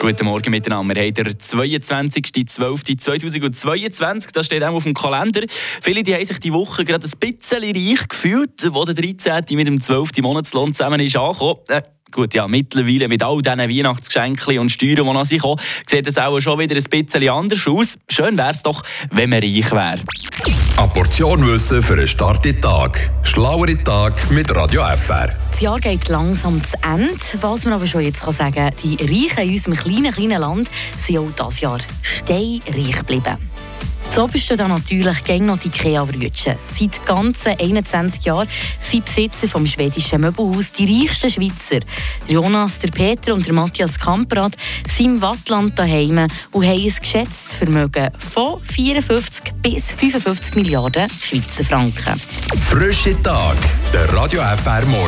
Guten Morgen miteinander. Wir haben den 22.12.2022. Das steht auch auf dem Kalender. Viele die haben sich die Woche gerade ein bisschen reich gefühlt, wo der 13. mit dem 12. Monatslohn zusammen ist angekommen. Äh, Gut, ja, mittlerweile mit all diesen Weihnachtsgeschenken und Steuern, die noch sich kommen, sieht es auch schon wieder ein bisschen anders aus. Schön wäre es doch, wenn man reich wäre. Eine Portion Wissen für einen starken Tag. Schlauere Tag mit Radio FR. Das Jahr geht langsam zu Ende. Was man aber schon jetzt kann sagen kann, die Reichen in unserem kleinen, kleinen Land sind auch dieses Jahr steinreich geblieben. Zuoberst stehen da natürlich gäng noch die Ikea-Brütchen. Seit ganzen 21 Jahren sind Besitzer vom schwedischen Möbelhaus die reichsten Schweizer. Der Jonas, der Peter und der Matthias Kamprad sind im Wattland daheim und haben ein geschätztes Vermögen von 54 bis 55 Milliarden Schweizer Franken. Frische Tag, der Radio FR Morgen.